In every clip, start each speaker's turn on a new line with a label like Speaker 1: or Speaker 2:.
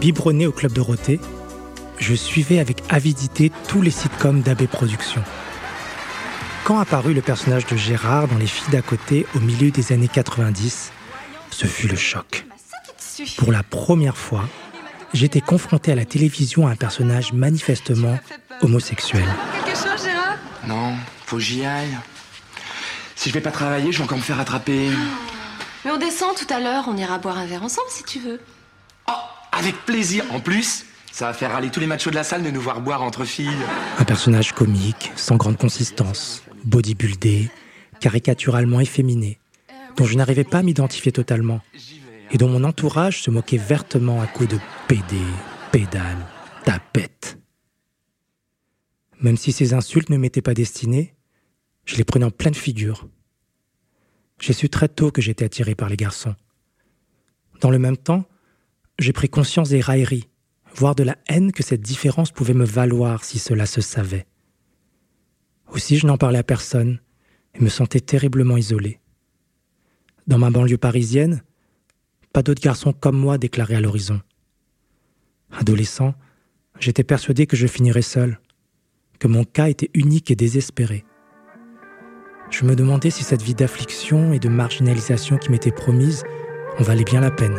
Speaker 1: Biberonné au Club Dorothée, je suivais avec avidité tous les sitcoms d'AB Productions. Quand apparut le personnage de Gérard dans Les filles d'à côté au milieu des années 90, ce fut le choc. Pour la première fois, j'étais confronté à la télévision à un personnage manifestement homosexuel.
Speaker 2: Quelque chose, Gérard?
Speaker 3: Non, faut que j'y aille. Si je vais pas travailler, je vais encore me faire attraper.
Speaker 2: Mais on descend tout à l'heure, on ira boire un verre ensemble si tu veux.
Speaker 3: Avec plaisir. En plus, ça va faire aller tous les machos de la salle de nous voir boire entre filles.
Speaker 1: Un personnage comique, sans grande consistance, bodybuildé, caricaturalement efféminé, dont je n'arrivais pas à m'identifier totalement, et dont mon entourage se moquait vertement à coups de PD, pédale, tapette. Même si ces insultes ne m'étaient pas destinées, je les prenais en pleine figure. J'ai su très tôt que j'étais attiré par les garçons. Dans le même temps, j'ai pris conscience des railleries, voire de la haine que cette différence pouvait me valoir si cela se savait. Aussi je n'en parlais à personne et me sentais terriblement isolé. Dans ma banlieue parisienne, pas d'autres garçons comme moi déclaraient à l'horizon. Adolescent, j'étais persuadé que je finirais seul, que mon cas était unique et désespéré. Je me demandais si cette vie d'affliction et de marginalisation qui m'était promise en valait bien la peine.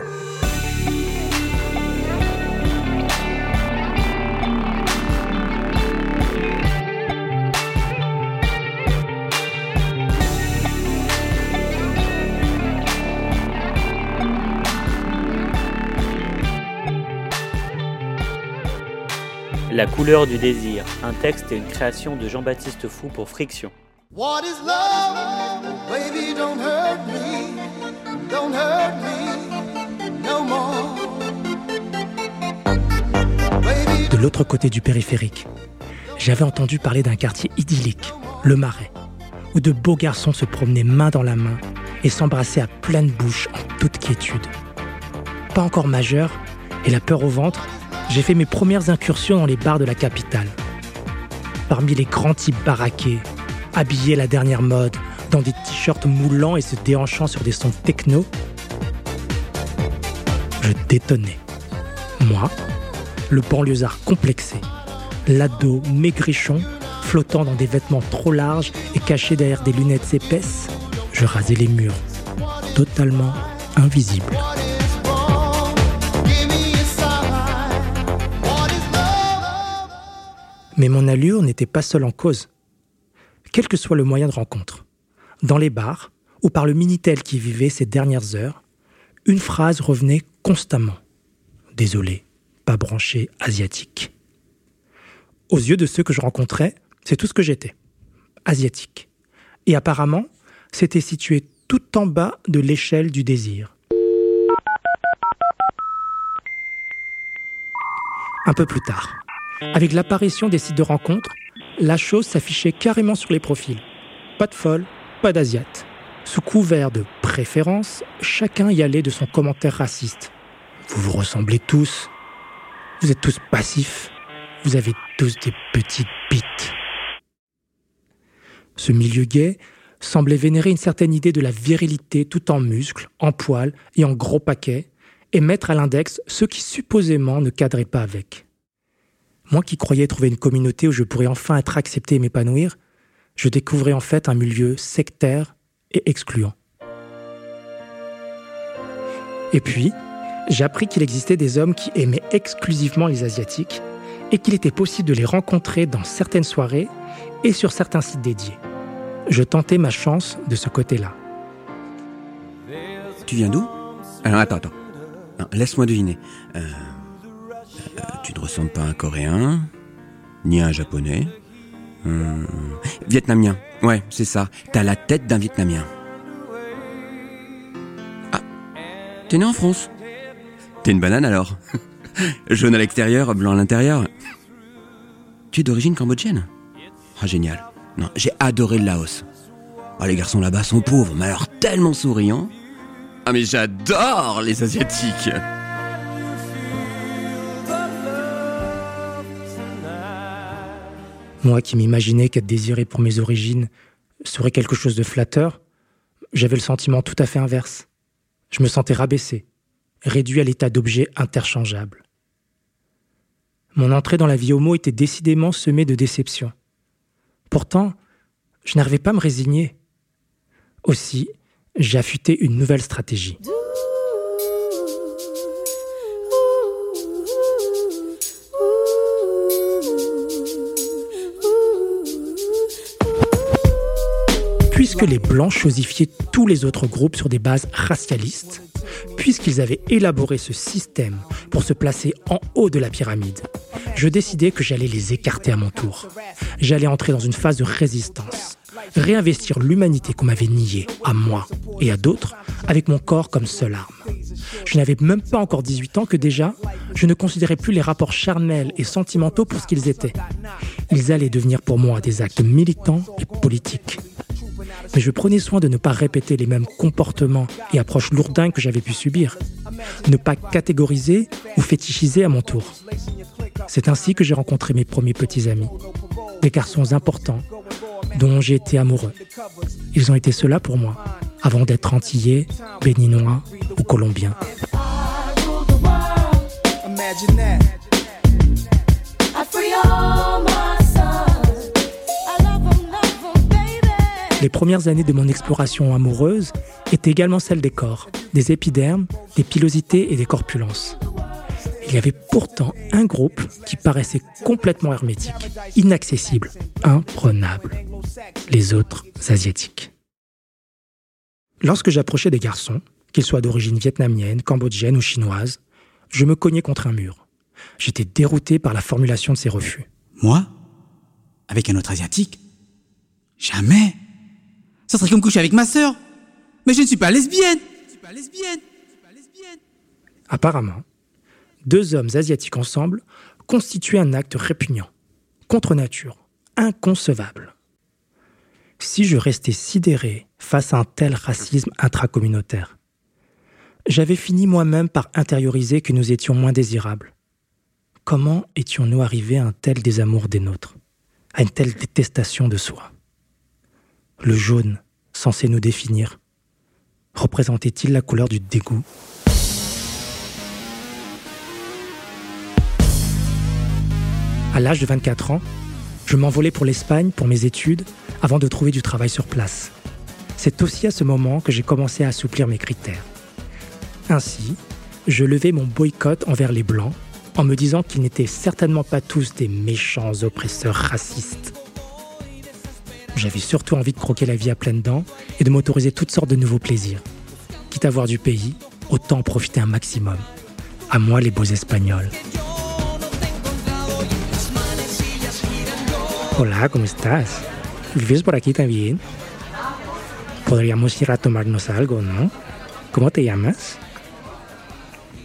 Speaker 4: La couleur du désir, un texte et une création de Jean-Baptiste Fou pour Friction.
Speaker 5: What is love? Baby, don't hurt me. Don't hurt me no more.
Speaker 1: De l'autre côté du périphérique, j'avais entendu parler d'un quartier idyllique, le Marais, où de beaux garçons se promenaient main dans la main et s'embrassaient à pleine bouche en toute quiétude. Pas encore majeur, et la peur au ventre, j'ai fait mes premières incursions dans les bars de la capitale. Parmi les grands types baraqués, habillés à la dernière mode, dans des t-shirts moulants et se déhanchant sur des sons techno, je détonnais. Moi, le banlieusard complexé, l'ado maigrichon, flottant dans des vêtements trop larges et caché derrière des lunettes épaisses, je rasais les murs, totalement invisible. Mais mon allure n'était pas seule en cause. Quel que soit le moyen de rencontre, dans les bars ou par le Minitel qui vivait ces dernières heures, une phrase revenait constamment. Désolé, pas branché asiatique. Aux yeux de ceux que je rencontrais, c'est tout ce que j'étais. Asiatique. Et apparemment, c'était situé tout en bas de l'échelle du désir. Un peu plus tard, avec l'apparition des sites de rencontres, la chose s'affichait carrément sur les profils. Pas de folle, pas d'asiate. Sous couvert de préférence, chacun y allait de son commentaire raciste. Vous vous ressemblez tous. Vous êtes tous passifs. Vous avez tous des petites bites. Ce milieu gay semblait vénérer une certaine idée de la virilité tout en muscles, en poils et en gros paquets, et mettre à l'index ceux qui supposément ne cadraient pas avec. Moi qui croyais trouver une communauté où je pourrais enfin être accepté et m'épanouir, je découvrais en fait un milieu sectaire et excluant. Et puis, j'ai appris qu'il existait des hommes qui aimaient exclusivement les Asiatiques et qu'il était possible de les rencontrer dans certaines soirées et sur certains sites dédiés. Je tentais ma chance de ce côté-là.
Speaker 6: Tu viens d'où? Alors attends, attends. Non, Laisse-moi deviner. Euh, euh, tu ne ressembles pas à un Coréen, ni à un Japonais. Hum, Vietnamien. Ouais, c'est ça. T'as la tête d'un Vietnamien. Ah, t'es né en France T'es une banane alors Jaune à l'extérieur, blanc à l'intérieur. Tu es d'origine cambodgienne? Ah, génial. Non, j'ai adoré le Laos. Ah, les garçons là-bas sont pauvres, mais alors tellement souriants. Ah, mais j'adore les Asiatiques
Speaker 1: Moi qui m'imaginais qu'être désiré pour mes origines serait quelque chose de flatteur, j'avais le sentiment tout à fait inverse. Je me sentais rabaissé, réduit à l'état d'objet interchangeable. Mon entrée dans la vie homo était décidément semée de déceptions. Pourtant, je n'arrivais pas à me résigner. Aussi, j'ai une nouvelle stratégie. Puisque les Blancs chosifiaient tous les autres groupes sur des bases racialistes, puisqu'ils avaient élaboré ce système pour se placer en haut de la pyramide, je décidai que j'allais les écarter à mon tour. J'allais entrer dans une phase de résistance, réinvestir l'humanité qu'on m'avait niée, à moi et à d'autres, avec mon corps comme seule arme. Je n'avais même pas encore 18 ans que déjà, je ne considérais plus les rapports charnels et sentimentaux pour ce qu'ils étaient. Ils allaient devenir pour moi des actes militants et politiques. Mais je prenais soin de ne pas répéter les mêmes comportements et approches lourdingues que j'avais pu subir. Ne pas catégoriser ou fétichiser à mon tour. C'est ainsi que j'ai rencontré mes premiers petits amis. Des garçons importants dont j'ai été amoureux. Ils ont été ceux-là pour moi, avant d'être antillais, béninois ou colombiens. Les premières années de mon exploration amoureuse étaient également celles des corps, des épidermes, des pilosités et des corpulences. Il y avait pourtant un groupe qui paraissait complètement hermétique, inaccessible, imprenable. Les autres asiatiques. Lorsque j'approchais des garçons, qu'ils soient d'origine vietnamienne, cambodgienne ou chinoise, je me cognais contre un mur. J'étais dérouté par la formulation de ces refus.
Speaker 7: Moi? Avec un autre asiatique? Jamais ça serait comme coucher avec ma sœur. Mais je ne suis pas lesbienne.
Speaker 1: Apparemment, deux hommes asiatiques ensemble constituaient un acte répugnant, contre nature, inconcevable. Si je restais sidéré face à un tel racisme intracommunautaire, j'avais fini moi-même par intérioriser que nous étions moins désirables. Comment étions-nous arrivés à un tel désamour des nôtres, à une telle détestation de soi? Le jaune, censé nous définir, représentait-il la couleur du dégoût? À l'âge de 24 ans, je m'envolais pour l'Espagne pour mes études avant de trouver du travail sur place. C'est aussi à ce moment que j'ai commencé à assouplir mes critères. Ainsi, je levais mon boycott envers les Blancs en me disant qu'ils n'étaient certainement pas tous des méchants oppresseurs racistes. J'avais surtout envie de croquer la vie à pleines dents et de m'autoriser toutes sortes de nouveaux plaisirs. Quitte à voir du pays, autant en profiter un maximum. À moi les beaux Espagnols. Hola, ¿cómo estás? ¿Vives por aquí también? Podríamos ir a tomarnos algo, ¿no? ¿Cómo te llamas?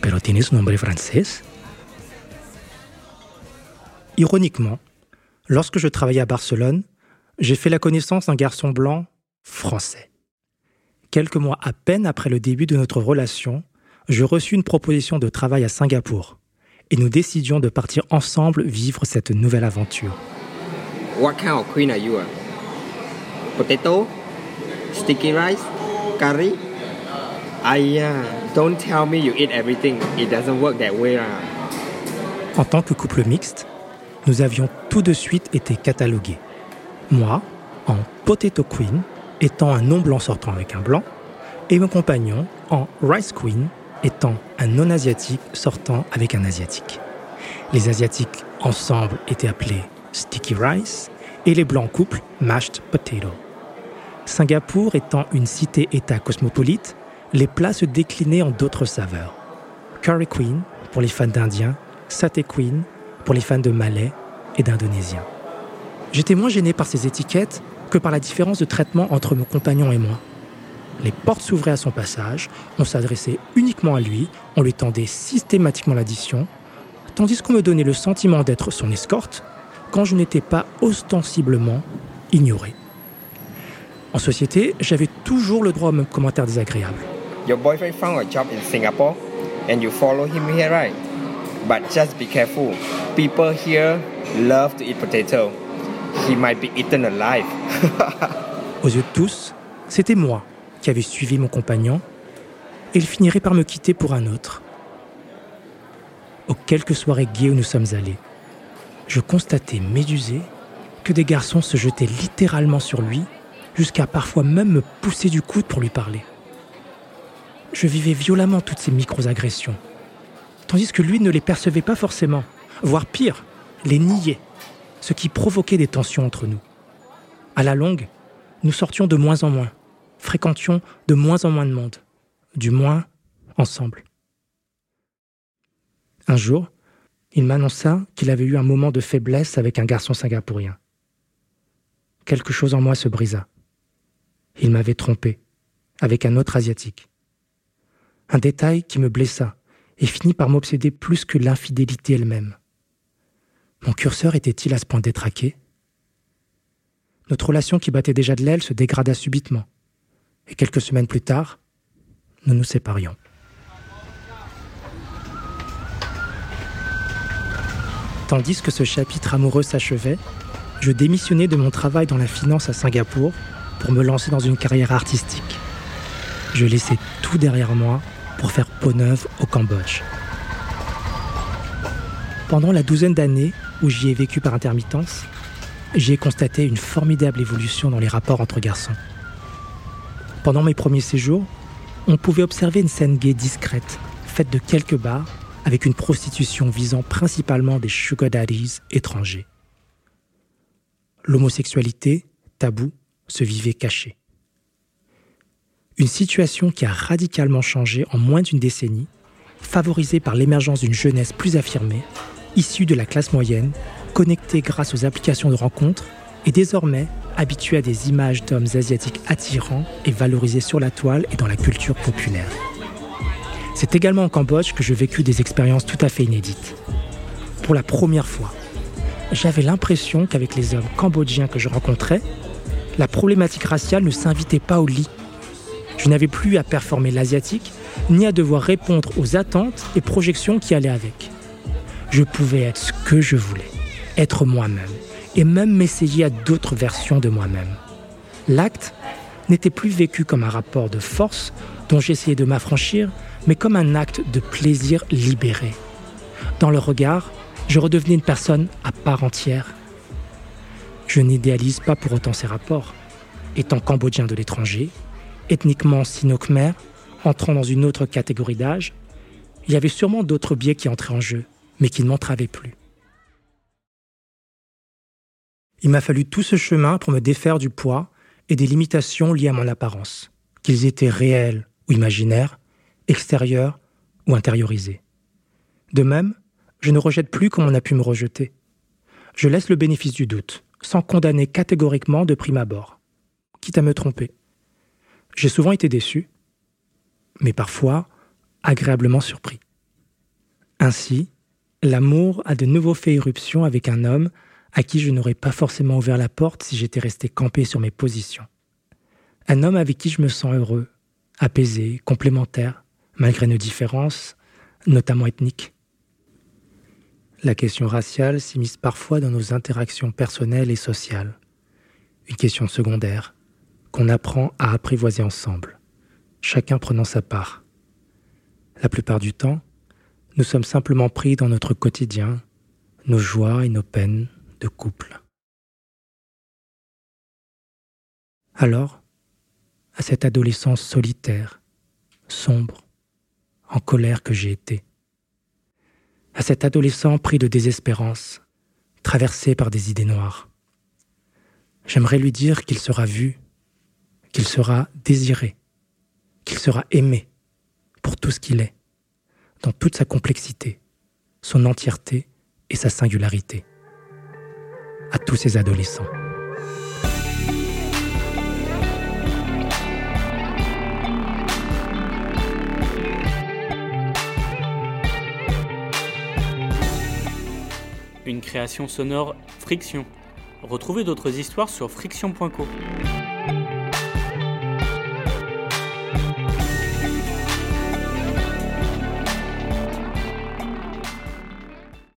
Speaker 1: Pero tienes un nombre francés. Ironiquement, lorsque je travaillais à Barcelone, j'ai fait la connaissance d'un garçon blanc français. Quelques mois à peine après le début de notre relation, je reçus une proposition de travail à Singapour et nous décidions de partir ensemble vivre cette nouvelle aventure.
Speaker 8: What kind of queen are you? Potato? Sticky rice? Curry? don't tell me you eat everything. It doesn't work that way.
Speaker 1: En tant que couple mixte, nous avions tout de suite été catalogués. Moi, en Potato Queen, étant un non-blanc sortant avec un blanc, et mon compagnon en Rice Queen, étant un non-asiatique sortant avec un asiatique. Les asiatiques ensemble étaient appelés Sticky Rice et les blancs couple Mashed Potato. Singapour étant une cité-État cosmopolite, les plats se déclinaient en d'autres saveurs. Curry Queen pour les fans d'indiens, Satay Queen pour les fans de malais et d'indonésiens. J'étais moins gêné par ces étiquettes que par la différence de traitement entre mon compagnon et moi. Les portes s'ouvraient à son passage, on s'adressait uniquement à lui, on lui tendait systématiquement l'addition, tandis qu'on me donnait le sentiment d'être son escorte quand je n'étais pas ostensiblement ignoré. En société, j'avais toujours le droit aux mêmes commentaires désagréables.
Speaker 8: Your boyfriend found a job in Singapore and you follow him here, right? But just be careful. People here love to eat potato. He might be eaten alive.
Speaker 1: Aux yeux de tous, c'était moi qui avais suivi mon compagnon et il finirait par me quitter pour un autre. Aux quelques soirées gays où nous sommes allés, je constatais médusé que des garçons se jetaient littéralement sur lui, jusqu'à parfois même me pousser du coude pour lui parler. Je vivais violemment toutes ces micro-agressions, tandis que lui ne les percevait pas forcément, voire pire, les niait, ce qui provoquait des tensions entre nous. À la longue, nous sortions de moins en moins, fréquentions de moins en moins de monde, du moins ensemble. Un jour, il m'annonça qu'il avait eu un moment de faiblesse avec un garçon singapourien. Quelque chose en moi se brisa. Il m'avait trompé, avec un autre asiatique. Un détail qui me blessa et finit par m'obséder plus que l'infidélité elle-même. Mon curseur était-il à ce point détraqué? Notre relation qui battait déjà de l'aile se dégrada subitement, et quelques semaines plus tard, nous nous séparions. Tandis que ce chapitre amoureux s'achevait, je démissionnais de mon travail dans la finance à Singapour pour me lancer dans une carrière artistique. Je laissais tout derrière moi pour faire peau neuve au Cambodge. Pendant la douzaine d'années où j'y ai vécu par intermittence, j'ai constaté une formidable évolution dans les rapports entre garçons. Pendant mes premiers séjours, on pouvait observer une scène gay discrète, faite de quelques bars, avec une prostitution visant principalement des sugar daddies étrangers. L'homosexualité, tabou, se vivait cachée. Une situation qui a radicalement changé en moins d'une décennie, favorisée par l'émergence d'une jeunesse plus affirmée, issue de la classe moyenne, connectée grâce aux applications de rencontres et désormais habituée à des images d'hommes asiatiques attirants et valorisés sur la toile et dans la culture populaire. C'est également au Cambodge que je vécu des expériences tout à fait inédites. Pour la première fois, j'avais l'impression qu'avec les hommes cambodgiens que je rencontrais, la problématique raciale ne s'invitait pas au lit. Je n'avais plus à performer l'asiatique, ni à devoir répondre aux attentes et projections qui allaient avec. Je pouvais être ce que je voulais, être moi-même, et même m'essayer à d'autres versions de moi-même. L'acte n'était plus vécu comme un rapport de force dont j'essayais de m'affranchir, mais comme un acte de plaisir libéré. Dans le regard, je redevenais une personne à part entière. Je n'idéalise pas pour autant ces rapports. Étant cambodgien de l'étranger, ethniquement sino-khmer, entrant dans une autre catégorie d'âge, il y avait sûrement d'autres biais qui entraient en jeu, mais qui ne m'entravaient plus. Il m'a fallu tout ce chemin pour me défaire du poids et des limitations liées à mon apparence, qu'ils étaient réels ou imaginaires, extérieurs ou intériorisés. De même, je ne rejette plus comme on a pu me rejeter. Je laisse le bénéfice du doute, sans condamner catégoriquement de prime abord, quitte à me tromper. J'ai souvent été déçu, mais parfois agréablement surpris. Ainsi, l'amour a de nouveau fait irruption avec un homme à qui je n'aurais pas forcément ouvert la porte si j'étais resté campé sur mes positions. Un homme avec qui je me sens heureux, apaisé, complémentaire, malgré nos différences, notamment ethniques. La question raciale s'immisce parfois dans nos interactions personnelles et sociales. Une question secondaire qu'on apprend à apprivoiser ensemble, chacun prenant sa part. La plupart du temps, nous sommes simplement pris dans notre quotidien, nos joies et nos peines de couple. Alors, à cette adolescence solitaire, sombre, en colère que j'ai été, à cet adolescent pris de désespérance, traversé par des idées noires. J'aimerais lui dire qu'il sera vu, qu'il sera désiré, qu'il sera aimé pour tout ce qu'il est, dans toute sa complexité, son entièreté et sa singularité. À tous ces adolescents.
Speaker 4: une création sonore Friction. Retrouvez d'autres histoires sur friction.co.